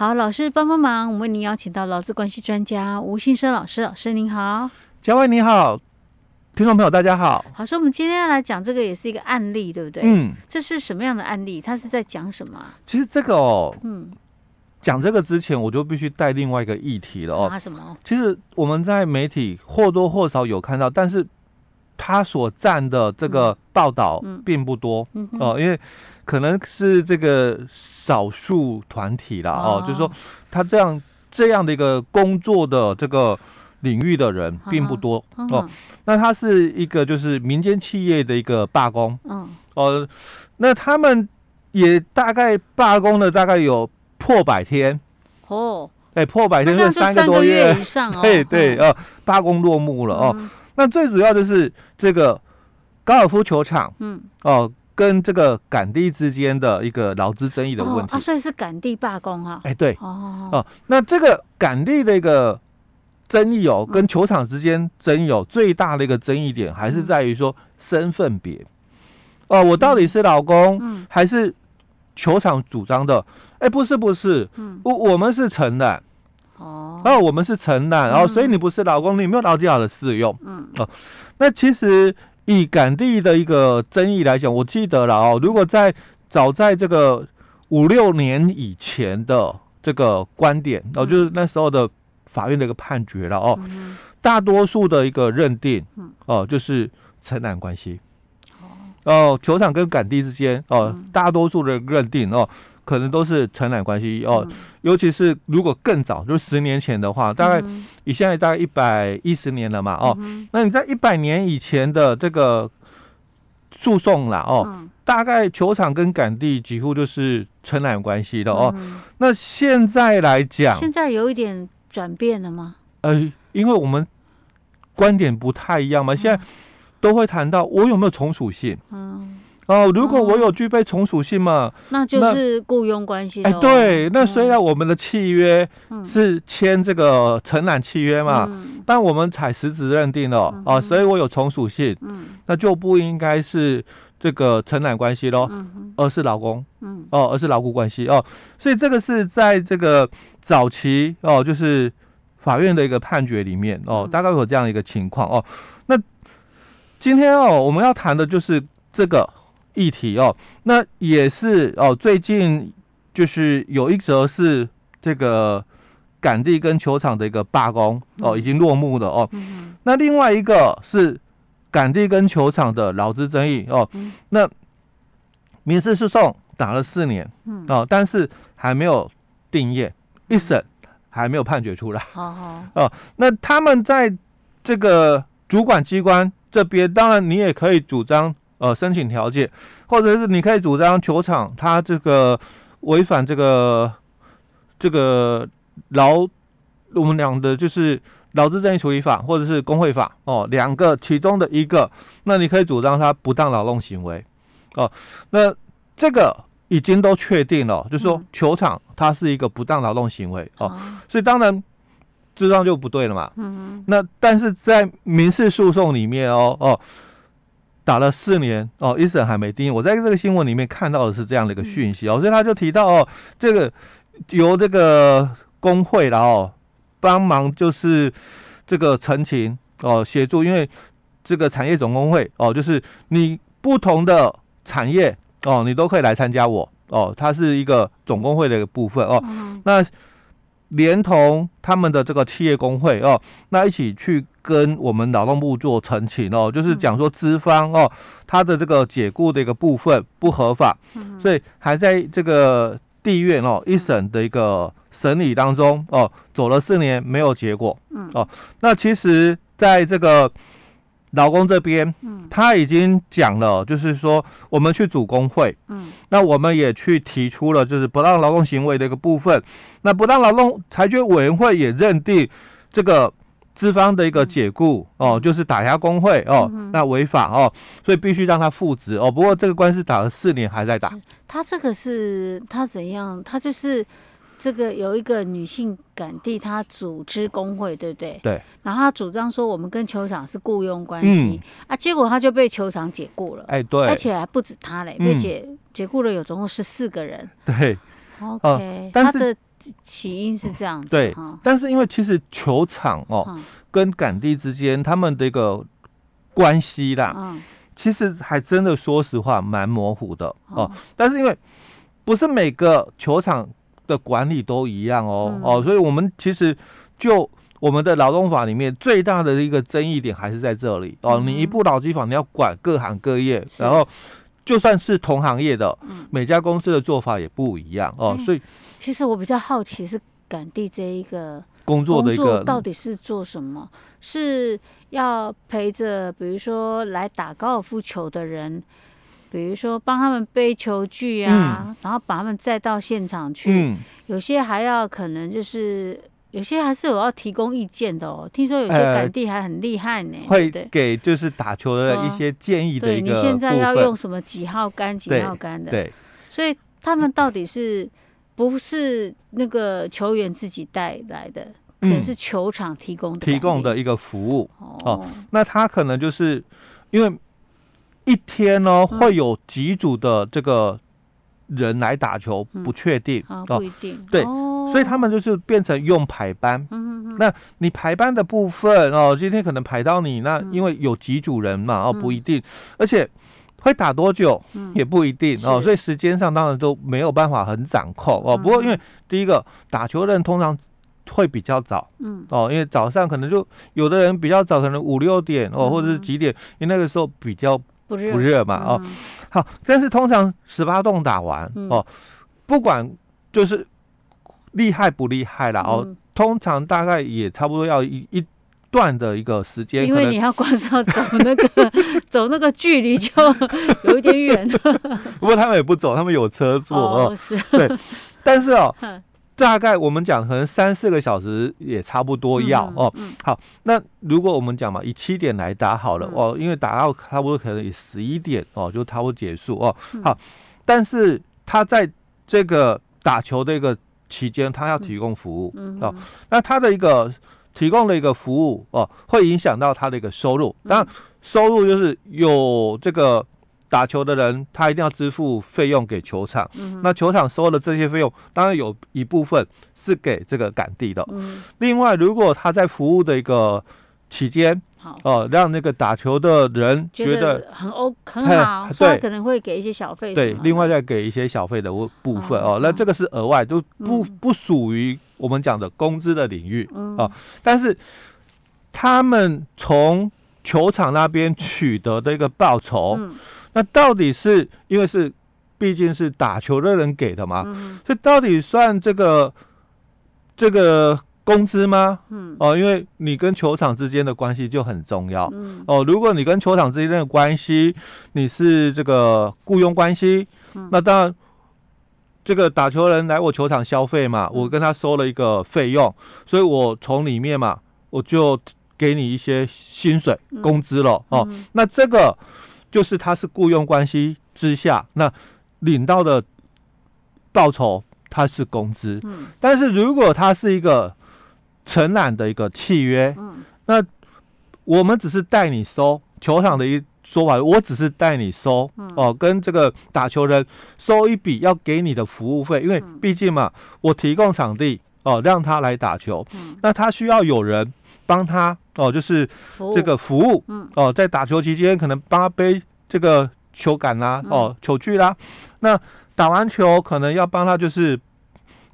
好，老师帮帮忙，我们为您邀请到劳资关系专家吴信生老师，老师您好，嘉惠你好，听众朋友大家好。好，所以我们今天要来讲这个也是一个案例，对不对？嗯，这是什么样的案例？他是在讲什么？其实这个哦，嗯，讲这个之前我就必须带另外一个议题了哦。啊什么？其实我们在媒体或多或少有看到，但是他所占的这个报道并不多，嗯哦，因为。可能是这个少数团体啦，哦，就是说他这样这样的一个工作的这个领域的人并不多哦。那他是一个就是民间企业的一个罢工，嗯，哦，那他们也大概罢工了大概有破百天，哦，哎，破百天是三个多月。以上，对对，哦，罢工落幕了哦。那最主要就是这个高尔夫球场，嗯，哦。跟这个赶地之间的一个劳资争议的问题，哦、啊，所以是赶地罢工哈、啊。哎，对，哦，哦，那这个赶地的一个争议哦，跟球场之间争议有最大的一个争议点，还是在于说身份别。哦，我到底是劳工，还是球场主张的？哎，不是，不是，嗯。我我们是承揽，哦，然后我们是承揽，然后所以你不是劳工，你没有劳基法的适用，嗯，哦，那其实。以港地的一个争议来讲，我记得了哦。如果在早在这个五六年以前的这个观点哦，就是那时候的法院的一个判决了哦，大多数的一个认定哦，就是承揽关系哦，球场跟杆地之间哦，大多数的认定哦。可能都是承揽关系哦，尤其是如果更早，就是十年前的话，大概你现在大概一百一十年了嘛哦，那你在一百年以前的这个诉讼啦哦，大概球场跟杆地几乎就是承揽关系的哦。那现在来讲，现在有一点转变了吗？呃，因为我们观点不太一样嘛，现在都会谈到我有没有从属性，嗯。哦，如果我有具备从属性嘛，哦、那就是雇佣关系。哎，对，那虽然我们的契约是签这个承揽契约嘛，嗯、但我们采实质认定了、嗯、哦，所以我有从属性，嗯，那就不应该是这个承揽关系喽，嗯、而是劳工，嗯，哦，而是劳雇关系哦，所以这个是在这个早期哦，就是法院的一个判决里面哦，大概有这样一个情况哦。那今天哦，我们要谈的就是这个。议题哦，那也是哦。最近就是有一则是这个港地跟球场的一个罢工哦，已经落幕了哦。嗯、那另外一个是港地跟球场的劳资争议哦。嗯、那民事诉讼打了四年，嗯、哦，但是还没有定业，一审还没有判决出来。好好哦，那他们在这个主管机关这边，当然你也可以主张。呃，申请调解，或者是你可以主张球场他这个违反这个这个劳我们讲的就是劳资争议处理法或者是工会法哦，两个其中的一个，那你可以主张他不当劳动行为哦，那这个已经都确定了，就是说球场它是一个不当劳动行为哦，所以当然这样就不对了嘛。嗯，那但是在民事诉讼里面哦哦。打了四年哦，一审还没定。我在这个新闻里面看到的是这样的一个讯息哦，所以他就提到哦，这个由这个工会然后帮忙就是这个陈情哦，协助，因为这个产业总工会哦，就是你不同的产业哦，你都可以来参加我哦，它是一个总工会的一个部分哦，那。连同他们的这个企业工会哦，那一起去跟我们劳动部做澄清哦，就是讲说资方哦，他的这个解雇的一个部分不合法，所以还在这个地院哦一审的一个审理当中哦，走了四年没有结果，哦，那其实在这个。劳工这边，嗯，他已经讲了，就是说我们去组工会，嗯，那我们也去提出了就是不当劳动行为的一个部分，那不当劳动裁决委员会也认定这个资方的一个解雇哦，就是打压工会哦，那违法哦，所以必须让他复职哦。不过这个官司打了四年还在打，他这个是他怎样？他就是。这个有一个女性杆地，她组织工会，对不对？对。然后她主张说，我们跟球场是雇佣关系、嗯、啊，结果她就被球场解雇了。哎，对。而且还不止她嘞，被解、嗯、解雇了有总共十四个人。对。OK，、呃、他的起因是这样子。对，但是因为其实球场哦，嗯、跟杆地之间他们的一个关系啦，嗯，其实还真的说实话蛮模糊的哦。嗯、但是因为不是每个球场的管理都一样哦，嗯、哦，所以我们其实就我们的劳动法里面最大的一个争议点还是在这里哦。嗯、你一部劳基法你要管各行各业，然后。就算是同行业的，每家公司的做法也不一样哦，所以其实我比较好奇是赶地这一个工作的一个到底是做什么？是要陪着比如说来打高尔夫球的人，比如说帮他们背球具啊，然后把他们载到现场去，有些还要可能就是。有些还是有要提供意见的哦，听说有些杆地还很厉害呢，会给就是打球的一些建议的一个。对，你现在要用什么几号杆几号杆的？对，所以他们到底是不是那个球员自己带来的？可能是球场提供的提供的一个服务哦。那他可能就是因为一天呢会有几组的这个人来打球，不确定哦，不一定。对。所以他们就是变成用排班，嗯嗯，那你排班的部分哦，今天可能排到你，那因为有几组人嘛，哦不一定，而且会打多久？也不一定哦，所以时间上当然都没有办法很掌控哦。不过因为第一个打球的人通常会比较早，嗯。哦，因为早上可能就有的人比较早，可能五六点哦，或者是几点，因为那个时候比较不热嘛哦。好，但是通常十八洞打完哦，不管就是。厉害不厉害啦？哦，通常大概也差不多要一一段的一个时间，因为你要光是要走那个走那个距离就有一点远。不过他们也不走，他们有车坐哦。是，对。但是哦，大概我们讲可能三四个小时也差不多要哦。好，那如果我们讲嘛，以七点来打好了哦，因为打到差不多可能以十一点哦，就差不多结束哦。好，但是他在这个打球的一个。期间他要提供服务、嗯、哦，那他的一个提供的一个服务哦，会影响到他的一个收入。当然，收入就是有这个打球的人，他一定要支付费用给球场。嗯、那球场收的这些费用，当然有一部分是给这个杆地的。嗯、另外，如果他在服务的一个期间，好哦，让那个打球的人觉得很 O 很好，对，所以可能会给一些小费，对，另外再给一些小费的部分哦。那这个是额外，都不不属于我们讲的工资的领域哦。但是他们从球场那边取得的一个报酬，那到底是因为是毕竟是打球的人给的嘛？所以到底算这个这个？工资吗？嗯，哦，因为你跟球场之间的关系就很重要。嗯，哦，如果你跟球场之间的关系，你是这个雇佣关系，嗯、那当然，这个打球人来我球场消费嘛，我跟他收了一个费用，所以我从里面嘛，我就给你一些薪水、工资了。哦，嗯、那这个就是他是雇佣关系之下，那领到的报酬，他是工资。嗯，但是如果他是一个承揽的一个契约，嗯，那我们只是代你收球场的一说法，我只是代你收，嗯、哦，跟这个打球人收一笔要给你的服务费，因为毕竟嘛，我提供场地哦，让他来打球，嗯，那他需要有人帮他哦，就是这个服务，嗯，哦，在打球期间可能帮他背这个球杆啦，哦，球具啦，那打完球可能要帮他，就是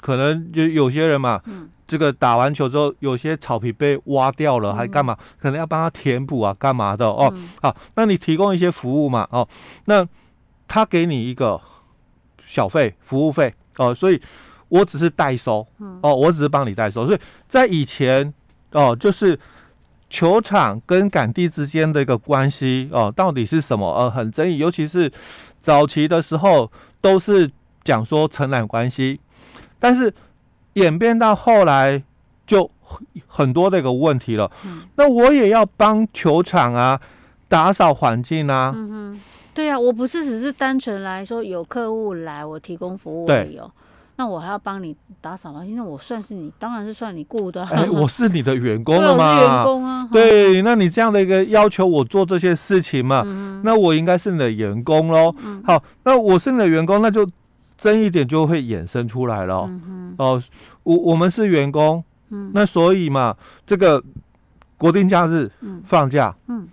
可能就有些人嘛，嗯。这个打完球之后，有些草皮被挖掉了，还干嘛？可能要帮他填补啊，干嘛的哦？嗯、好，那你提供一些服务嘛？哦，那他给你一个小费、服务费哦，所以我只是代收哦，我只是帮你代收。所以在以前哦，就是球场跟杆地之间的一个关系哦，到底是什么？呃，很争议，尤其是早期的时候都是讲说承揽关系，但是。演变到后来，就很多的一个问题了。嗯、那我也要帮球场啊打扫环境啊。嗯哼，对啊，我不是只是单纯来说有客户来我提供服务而已哦。对那我还要帮你打扫环境，那我算是你，当然是算你雇的。哎，我是你的员工了吗？员工啊。对，那你这样的一个要求我做这些事情嘛，嗯、那我应该是你的员工喽。嗯、好，那我是你的员工，那就。争一点就会衍生出来了哦。嗯、哦，我我们是员工，嗯，那所以嘛，这个国定假日放假，嗯，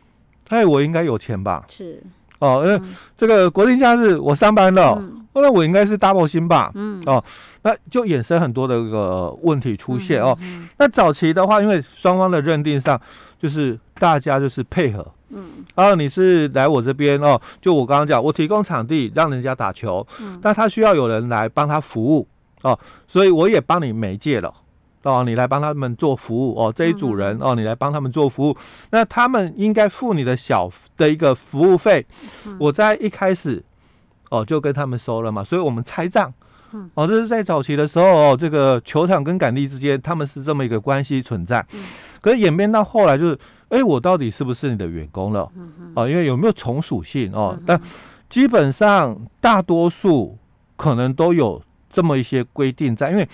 哎，我应该有钱吧？是。哦，因为这个国定假日我上班了，嗯、那我应该是 double 薪吧？嗯，哦，那就衍生很多的一个问题出现哦。那早期的话，因为双方的认定上就是大家就是配合，嗯，然后你是来我这边哦，就我刚刚讲，我提供场地让人家打球，嗯，但他需要有人来帮他服务哦，所以我也帮你媒介了。哦，你来帮他们做服务哦，这一组人哦，你来帮他们做服务，那他们应该付你的小的一个服务费，我在一开始哦就跟他们收了嘛，所以我们拆账，哦，这是在早期的时候哦，这个球场跟杆地之间他们是这么一个关系存在，可是演变到后来就是，哎，我到底是不是你的员工了？哦，因为有没有从属性？哦？但基本上大多数可能都有这么一些规定在，因为。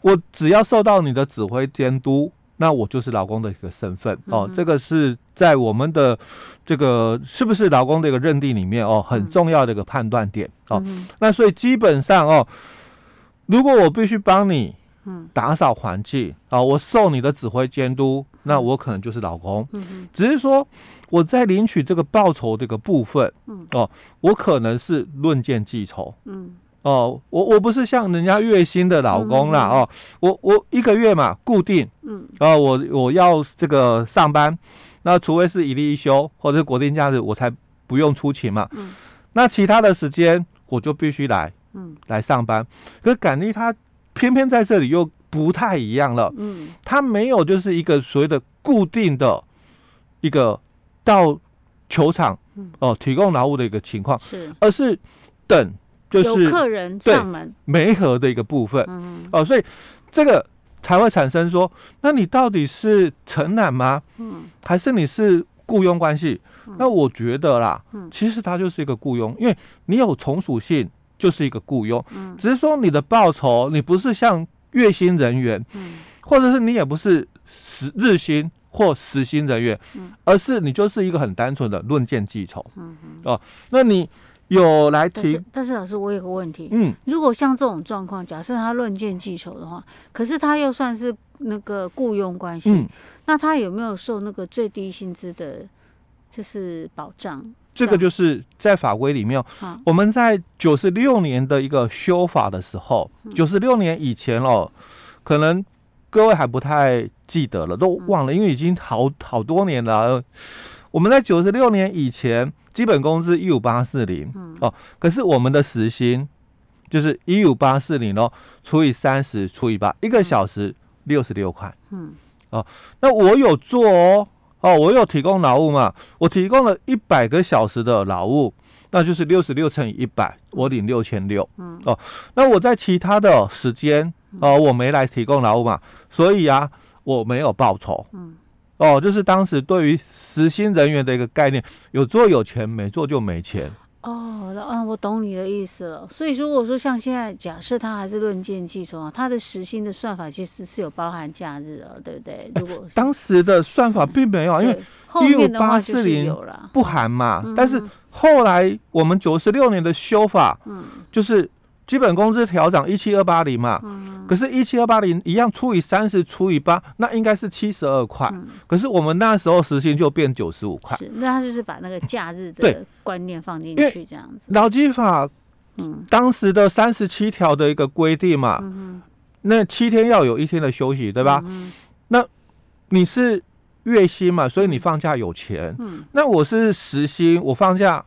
我只要受到你的指挥监督，那我就是劳工的一个身份哦。嗯、这个是在我们的这个是不是劳工的一个认定里面哦，很重要的一个判断点哦。嗯、那所以基本上哦，如果我必须帮你打扫环境啊，我受你的指挥监督，那我可能就是劳工。嗯、哼只是说我在领取这个报酬这个部分，哦，我可能是论件计酬。嗯。哦，我我不是像人家月薪的老公啦，哦，我我一个月嘛固定，嗯，哦，我我要这个上班，那除非是一例一休或者是国定假日，我才不用出勤嘛，嗯，那其他的时间我就必须来，嗯，来上班。可是杆弟他偏偏在这里又不太一样了，嗯，他没有就是一个所谓的固定的一个到球场哦提供劳务的一个情况，是，而是等。就是有客人上门。媒合的一个部分，嗯、哦，所以这个才会产生说，那你到底是承揽吗？嗯，还是你是雇佣关系？嗯、那我觉得啦，嗯，其实它就是一个雇佣，因为你有从属性，就是一个雇佣，嗯，只是说你的报酬，你不是像月薪人员，嗯，或者是你也不是时日薪或时薪人员，嗯，而是你就是一个很单纯的论件计酬，嗯哼。哦，那你。有来提但，是老师，我有个问题，嗯，如果像这种状况，假设他论件计酬的话，可是他又算是那个雇佣关系，嗯，那他有没有受那个最低薪资的，就是保障？这个就是在法规里面，啊，我们在九十六年的一个修法的时候，九十六年以前哦，可能各位还不太记得了，都忘了，因为已经好好多年了。我们在九十六年以前。基本工资一五八四零哦，可是我们的时薪就是一五八四零哦，除以三十除以八，一个小时六十六块。嗯，哦，那我有做哦，哦，我有提供劳务嘛？我提供了一百个小时的劳务，那就是六十六乘以一百，我领六千六。嗯，哦，那我在其他的时间哦，我没来提供劳务嘛，所以啊，我没有报酬。嗯。哦，就是当时对于实薪人员的一个概念，有做有钱，没做就没钱。哦，啊，我懂你的意思了。所以如果说像现在假设他还是论件计酬啊，他的时薪的算法其实是有包含假日的，对不对？如果当时的算法并没有，嗯、因为一五八四零不含嘛。嗯、但是后来我们九十六年的修法，嗯，就是。基本工资调涨一七二八零嘛，嗯、可是，一七二八零一样除以三十除以八，那应该是七十二块。嗯、可是我们那时候时薪就变九十五块。是，那他就是把那个假日的观念放进去这样子。劳基法，嗯，当时的三十七条的一个规定嘛，嗯、那七天要有一天的休息，对吧？嗯、那你是月薪嘛，所以你放假有钱。嗯，那我是时薪，我放假。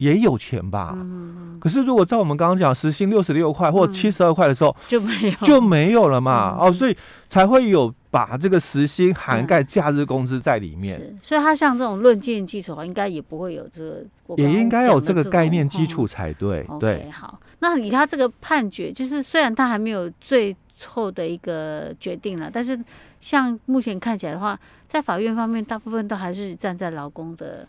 也有钱吧，嗯、可是如果照我们刚刚讲时薪六十六块或七十二块的时候，就没有。就没有了嘛，嗯、哦，所以才会有把这个时薪涵盖假日工资在里面。是，所以他像这种论件计酬的话，应该也不会有这个，也应该有这个概念基础才对。嗯、对，okay, 好，那以他这个判决，就是虽然他还没有最后的一个决定了，但是像目前看起来的话，在法院方面，大部分都还是站在劳工的。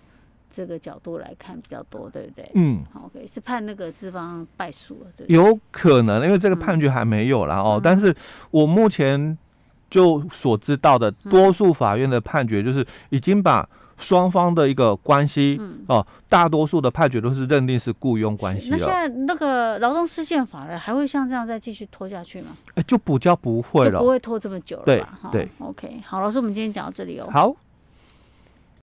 这个角度来看比较多，对不对？嗯，OK，是判那个资方败诉了，对，对。有可能，因为这个判决还没有啦。哦。嗯、但是我目前就所知道的，多数法院的判决就是已经把双方的一个关系哦，大多数的判决都是认定是雇佣关系。那现在那个劳动事件法的还会像这样再继续拖下去吗？哎，就补交不会了，不会拖这么久了。对对。OK，好，老师，我们今天讲到这里哦。好。